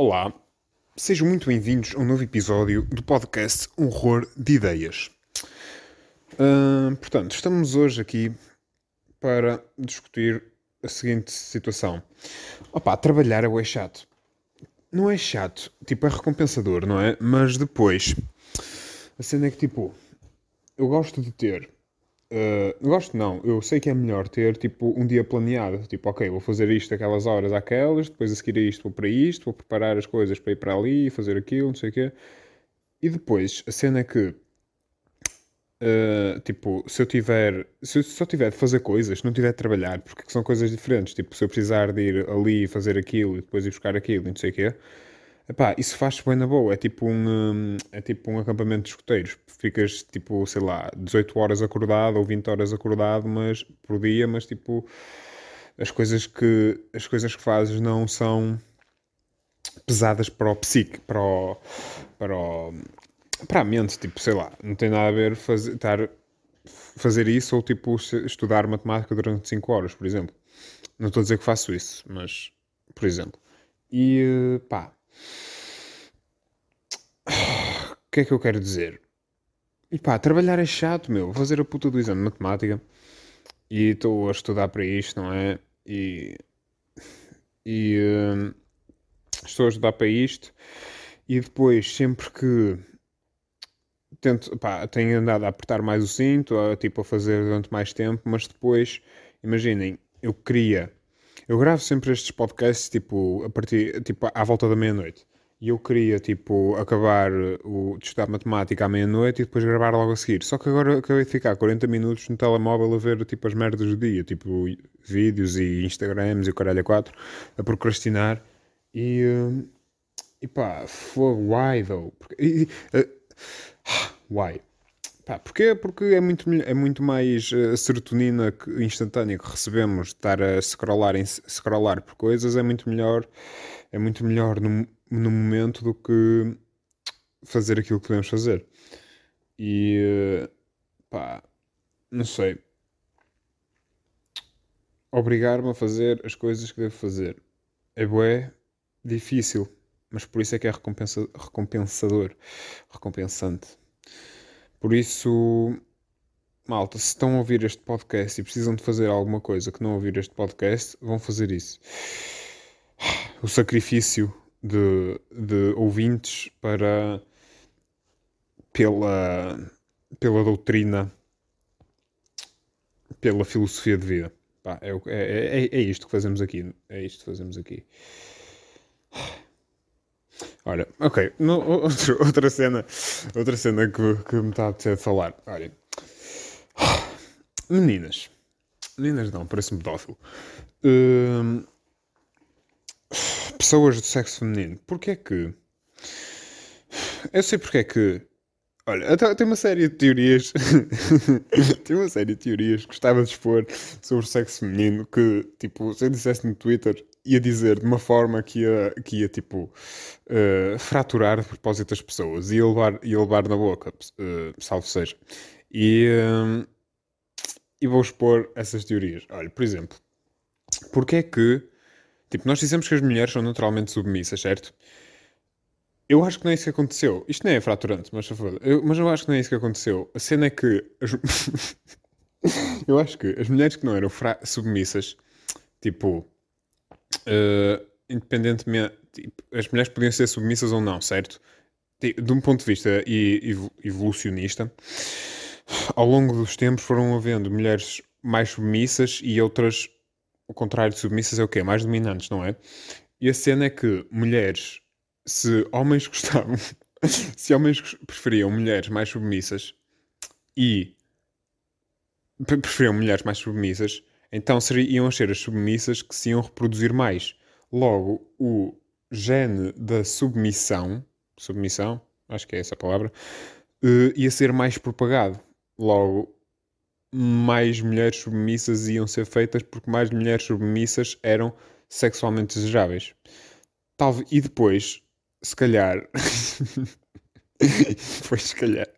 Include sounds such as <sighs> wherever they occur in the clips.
Olá, sejam muito bem-vindos a um novo episódio do podcast Horror de Ideias. Uh, portanto, estamos hoje aqui para discutir a seguinte situação. Trabalhar é chato. Não é chato, tipo, é recompensador, não é? Mas depois, a cena é que, tipo, eu gosto de ter Uh, gosto não, eu sei que é melhor ter tipo um dia planeado, tipo, ok, vou fazer isto aquelas horas aquelas, depois a seguir a isto vou para isto, vou preparar as coisas para ir para ali, fazer aquilo, não sei o quê. E depois, a cena é que uh, tipo, se eu tiver, se eu só tiver de fazer coisas, não tiver de trabalhar, porque são coisas diferentes, tipo, se eu precisar de ir ali fazer aquilo e depois ir buscar aquilo e não sei o quê, Epá, isso faz bem na boa. É tipo um, é tipo um acampamento de escoteiros. Ficas tipo, sei lá, 18 horas acordado ou 20 horas acordado mas, por dia, mas tipo as coisas que as coisas que fazes não são pesadas para o psique, para o, para o, para a mente, tipo, sei lá, não tem nada a ver fazer, estar, fazer isso ou tipo estudar matemática durante 5 horas, por exemplo. Não estou a dizer que faço isso, mas por exemplo. E pá, o que é que eu quero dizer? E pá, trabalhar é chato, meu. Vou fazer a puta do exame de matemática e estou a estudar para isto, não é? E. E. Uh, estou a estudar para isto e depois, sempre que. Tento, pá, tenho andado a apertar mais o cinto, a, tipo a fazer durante mais tempo, mas depois, imaginem, eu queria. Eu gravo sempre estes podcasts tipo, a partir, tipo à volta da meia-noite e eu queria, tipo, acabar o, de estudar matemática à meia-noite e depois gravar logo a seguir. Só que agora acabei de ficar 40 minutos no telemóvel a ver, tipo, as merdas do dia, tipo, vídeos e Instagrams e o caralho a quatro, a procrastinar. E, uh, e pá, why though? Porque, e, uh, <sighs> why? Pá, porquê? Porque é muito, é muito mais uh, serotonina que, instantânea que recebemos estar a scrollar, em, scrollar por coisas, é muito melhor, é muito melhor no, no momento do que fazer aquilo que podemos fazer. E pá, não sei. Obrigar-me a fazer as coisas que devo fazer é bué difícil, mas por isso é que é recompensa, recompensador, recompensante. Por isso, malta, se estão a ouvir este podcast e precisam de fazer alguma coisa que não ouvir este podcast, vão fazer isso. O sacrifício de, de ouvintes para pela, pela doutrina, pela filosofia de vida. Pá, é, é, é, é isto que fazemos aqui. É isto que fazemos aqui. Olha, ok, no, outro, <laughs> outra cena, outra cena que, que me está a ter de falar. Olha, <sighs> meninas, meninas não, parece-me pedófilo. Uh, <sighs> pessoas do sexo feminino, porque é que. Eu sei porque é que. Olha, tem uma série de teorias. <laughs> tem uma série de teorias que gostava de expor sobre o sexo feminino que, tipo, se eu dissesse no Twitter, ia dizer de uma forma que ia, que ia tipo, uh, fraturar de propósito as pessoas. Ia levar, ia levar na boca, uh, salvo seja. E, uh, e vou expor essas teorias. Olha, por exemplo, porque é que Tipo, nós dizemos que as mulheres são naturalmente submissas, certo? Eu acho que não é isso que aconteceu. Isto nem é fraturante, mas, eu, mas eu acho que não é isso que aconteceu. A cena é que. As... <laughs> eu acho que as mulheres que não eram submissas, tipo. Uh, independentemente. Tipo, as mulheres podiam ser submissas ou não, certo? De um ponto de vista evolucionista, ao longo dos tempos foram havendo mulheres mais submissas e outras o contrário de submissas é o quê? Mais dominantes, não é? E a cena é que mulheres, se homens <laughs> gostavam, se homens preferiam mulheres mais submissas e preferiam mulheres mais submissas, então seriam ser as submissas que se iam reproduzir mais. Logo, o gene da submissão, submissão, acho que é essa a palavra, uh, ia ser mais propagado. Logo, mais mulheres submissas iam ser feitas porque mais mulheres submissas eram sexualmente desejáveis. Talvez, e depois, se calhar. <laughs> depois, se calhar.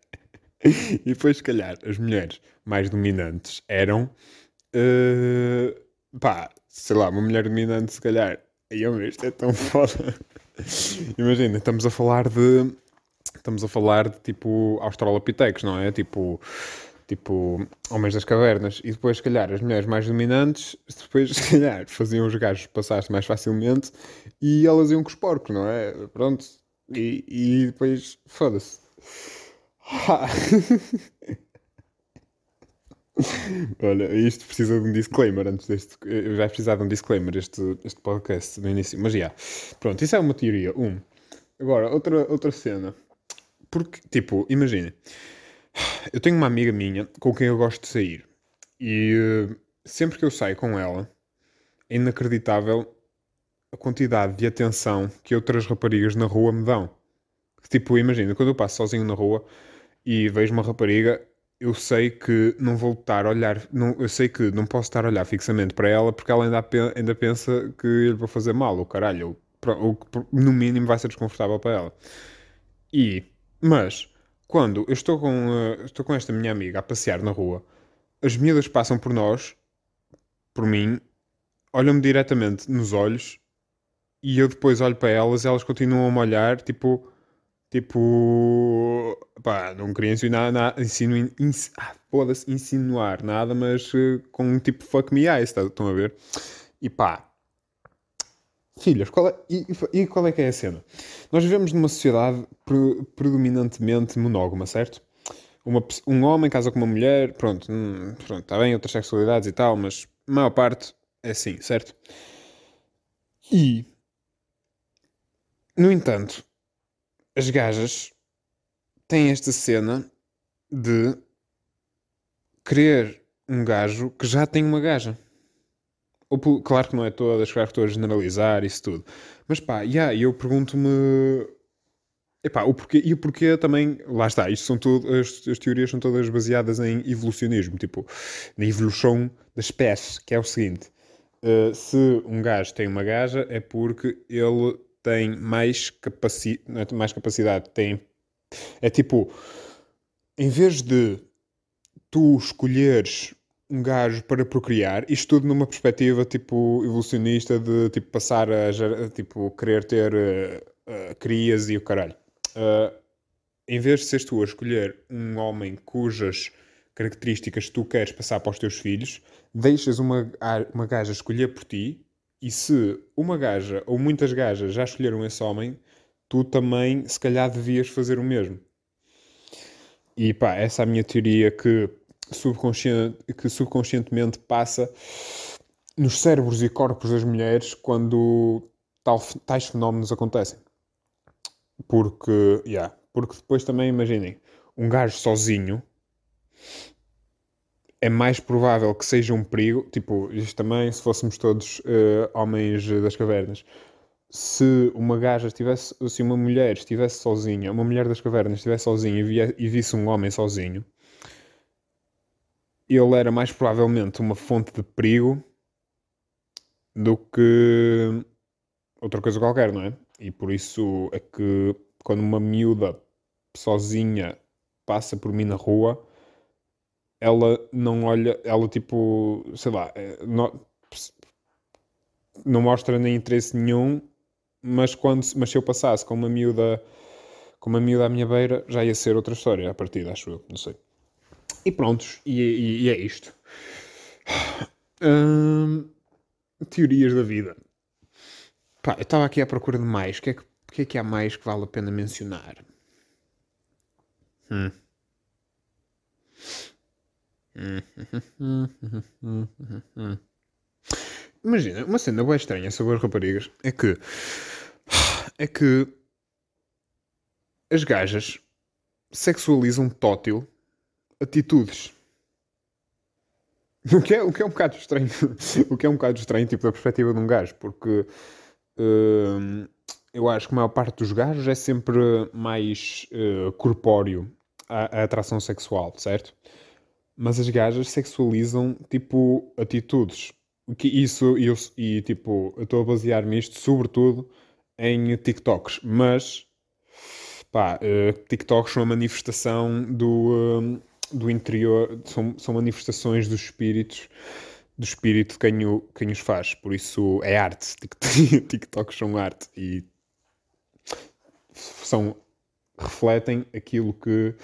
e depois, se calhar, as mulheres mais dominantes eram. Uh, pá, sei lá, uma mulher dominante, se calhar. Ai, isto é tão <laughs> foda. Imagina, estamos a falar de. Estamos a falar de tipo Australopithecus, não é? Tipo. Tipo, homens das cavernas, e depois, se calhar, as mulheres mais dominantes, depois, <laughs> se calhar, faziam os gajos passar-se mais facilmente e elas iam com os porcos, não é? Pronto, e, e depois, foda-se. <laughs> <laughs> Olha, isto precisa de um disclaimer antes deste. Eu já precisava de um disclaimer este, este podcast no início, mas já. Pronto, isso é uma teoria. Um. Agora, outra, outra cena. Porque, tipo, imagine. Eu tenho uma amiga minha com quem eu gosto de sair. E uh, sempre que eu saio com ela, é inacreditável a quantidade de atenção que outras raparigas na rua me dão. Tipo, imagina, quando eu passo sozinho na rua e vejo uma rapariga, eu sei que não vou estar a olhar, não, eu sei que não posso estar a olhar fixamente para ela porque ela ainda, ainda pensa que eu lhe vou fazer mal, ou caralho, ou, ou no mínimo vai ser desconfortável para ela. E, mas, quando eu estou com, uh, estou com esta minha amiga a passear na rua, as miúdas passam por nós, por mim, olham-me diretamente nos olhos e eu depois olho para elas e elas continuam a me olhar, tipo Tipo, pá, não queria insinuar nada, insinu, ins, ah, insinuar nada, mas uh, com um tipo fuck me eyes, estão a ver? E pá, filhas, qual é, e, e, qual é que é a cena? Nós vivemos numa sociedade pre, predominantemente monógama, certo? Uma, um homem casa com uma mulher, pronto, hum, pronto, está bem, outras sexualidades e tal, mas a maior parte é assim, certo? E, no entanto, as gajas têm esta cena de querer um gajo que já tem uma gaja. Ou, claro que não é todas, claro que estou a generalizar isso tudo. Mas pá, yeah, eu pergunto-me. Epá, o porquê, e o porquê também, lá está, isto são tudo, as, as, teorias são todas baseadas em evolucionismo, tipo, na evolução das espécies, que é o seguinte, uh, se um gajo tem uma gaja é porque ele tem mais, capaci é mais capacidade, tem. É tipo, em vez de tu escolheres um gajo para procriar, isto tudo numa perspectiva tipo evolucionista de tipo passar a tipo querer ter uh, uh, crias e o caralho. Uh, em vez de seres tu a escolher um homem cujas características tu queres passar para os teus filhos, deixas uma, uma gaja escolher por ti e se uma gaja ou muitas gajas já escolheram esse homem, tu também, se calhar, devias fazer o mesmo. E pá, essa é a minha teoria que, subconsciente, que subconscientemente passa nos cérebros e corpos das mulheres quando tal, tais fenómenos acontecem. Porque, yeah, porque depois também imaginem, um gajo sozinho é mais provável que seja um perigo. Tipo, isto também, se fôssemos todos uh, homens das cavernas, se uma gaja estivesse, se uma mulher estivesse sozinha, uma mulher das cavernas estivesse sozinha e, via, e visse um homem sozinho, ele era mais provavelmente uma fonte de perigo do que outra coisa qualquer, não é? E por isso é que quando uma miúda sozinha passa por mim na rua ela não olha, ela tipo, sei lá, eh, não, não mostra nem interesse nenhum, mas, quando, mas se eu passasse com uma miúda, com uma miúda à minha beira, já ia ser outra história a partir, acho eu, não sei. E prontos, e, e, e é isto. Hum, teorias da vida. Pá, eu estava aqui à procura de mais. O que, é que, que é que há mais que vale a pena mencionar? Hum. Imagina, uma cena bem estranha sobre as raparigas é que é que as gajas sexualizam tótil atitudes. O que, é, o que é um bocado estranho. o que é um bocado estranho, tipo, da perspectiva de um gajo, porque uh, eu acho que a maior parte dos gajos é sempre mais uh, corpóreo a, a atração sexual, certo? Mas as gajas sexualizam, tipo, atitudes. Que isso, e, eu, e tipo, eu estou a basear-me isto sobretudo em TikToks, mas, pá, uh, TikToks são uma manifestação do, uh, do interior, são, são manifestações dos espíritos, do espírito de quem, o, quem os faz, por isso é arte, <laughs> TikToks são arte, e são, refletem aquilo que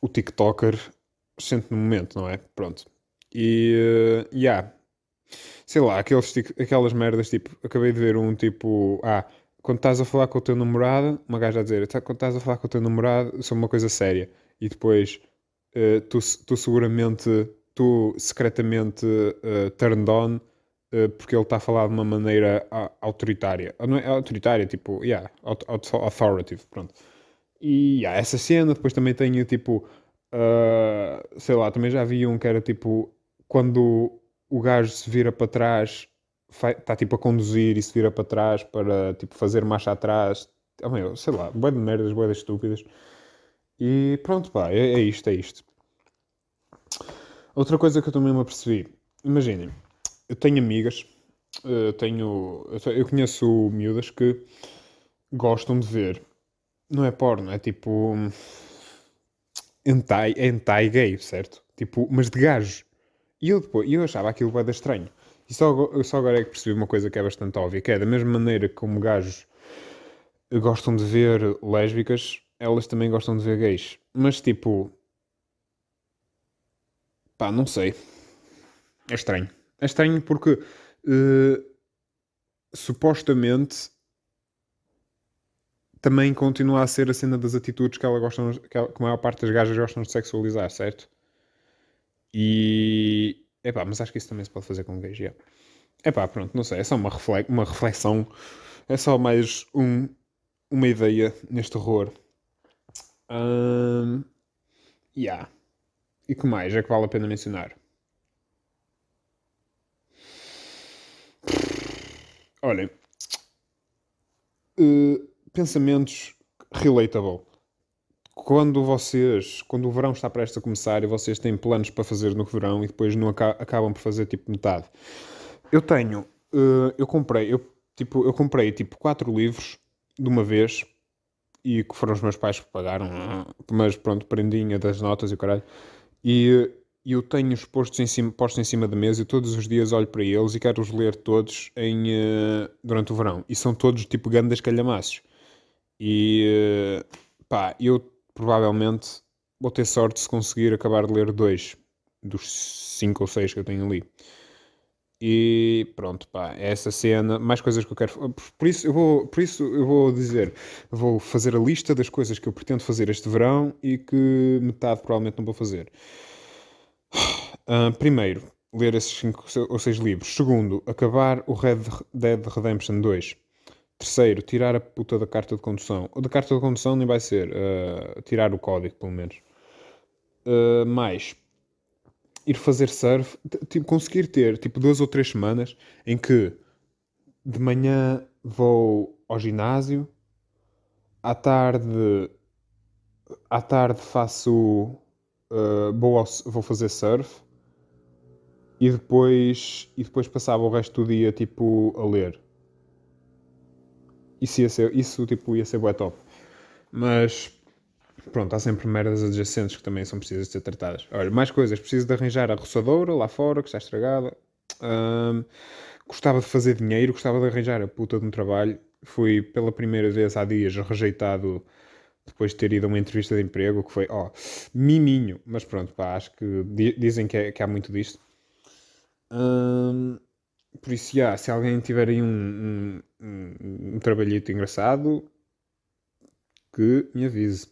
o TikToker sente no momento, não é? Pronto. E, uh, yeah. Sei lá, aqueles, aquelas merdas, tipo, acabei de ver um tipo, ah, quando estás a falar com o teu namorado, uma gaja a dizer, tá, quando estás a falar com o teu namorado, é uma coisa séria. E depois, uh, tu, tu seguramente, tu secretamente uh, turned on porque ele está a falar de uma maneira autoritária. Não é autoritária, tipo, yeah, authoritative, pronto. E yeah, essa cena, depois também tenho, tipo, uh, sei lá, também já vi um que era, tipo, quando o gajo se vira para trás está tipo a conduzir e se vira para trás para tipo fazer marcha atrás. Oh, meu, sei lá, boé de merdas, boé de estúpidas. E pronto, pá, é, é, isto, é isto. Outra coisa que eu também me apercebi, imaginem, eu tenho amigas, eu eh, tenho, eu conheço miúdas que gostam de ver, não é porno, é tipo hentai, hentai gay, certo? Tipo, mas de gajos. E eu depois, eu achava aquilo bem estranho. E só, só agora é que percebi uma coisa que é bastante óbvia, que é da mesma maneira como gajos gostam de ver lésbicas, elas também gostam de ver gays. Mas tipo. Pá, não sei. É estranho. É estranho porque uh, supostamente também continua a ser a cena das atitudes que ela gosta, que, ela, que a maior parte das gajas gostam de sexualizar, certo? E Epá, mas acho que isso também se pode fazer com gays, yeah. Epá, pronto, não sei, é só uma, refle uma reflexão, é só mais um, uma ideia neste horror. Um, yeah. E que mais é que vale a pena mencionar? Olhem, uh, pensamentos relatable quando vocês, quando o verão está prestes a começar e vocês têm planos para fazer no verão e depois não acabam por fazer tipo metade. Eu tenho, uh, eu comprei, eu, tipo, eu comprei tipo quatro livros de uma vez e que foram os meus pais que pagaram, mas pronto, prendinha das notas e o caralho. E eu tenho-os postos em cima, postos em cima da mesa e todos os dias olho para eles e quero-os ler todos em, uh, durante o verão. E são todos tipo grandes calhamaços. E pá, eu provavelmente vou ter sorte se conseguir acabar de ler dois dos cinco ou seis que eu tenho ali. E pronto, pá, é essa cena, mais coisas que eu quero. Por isso eu vou, por isso eu vou dizer, vou fazer a lista das coisas que eu pretendo fazer este verão e que metade provavelmente não vou fazer. Uh, primeiro, ler esses cinco ou seis livros. Segundo, acabar o Red Dead Redemption 2. Terceiro, tirar a puta da carta de condução. O da carta de condução nem vai ser. Uh, tirar o código, pelo menos. Uh, mais, ir fazer surf. Tipo, conseguir ter, tipo, duas ou três semanas em que de manhã vou ao ginásio, à tarde, à tarde faço. Uh, vou, ao, vou fazer surf e depois, e depois passava o resto do dia, tipo, a ler isso ia ser, isso tipo, ia ser bué top. Mas pronto, há sempre merdas adjacentes que também são precisas de ser tratadas. Olha, mais coisas, preciso de arranjar a roçadora lá fora, que está estragada. Um, gostava de fazer dinheiro, gostava de arranjar a puta de um trabalho. Fui pela primeira vez há dias rejeitado depois de ter ido a uma entrevista de emprego, que foi, ó, oh, miminho. Mas pronto, pá, acho que dizem que, é, que há muito disto. Um, por isso, já, se alguém tiver aí um, um, um, trabalhito engraçado, que me avise.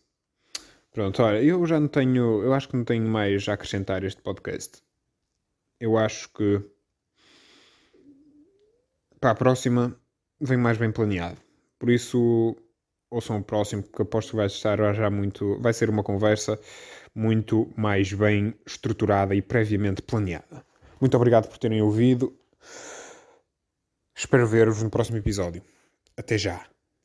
Pronto, olha, eu já não tenho, eu acho que não tenho mais a acrescentar este podcast. Eu acho que para a próxima vem mais bem planeado. Por isso, ouçam o próximo, porque aposto que vai estar já muito. Vai ser uma conversa muito mais bem estruturada e previamente planeada. Muito obrigado por terem ouvido. Espero ver-vos no próximo episódio. Até já!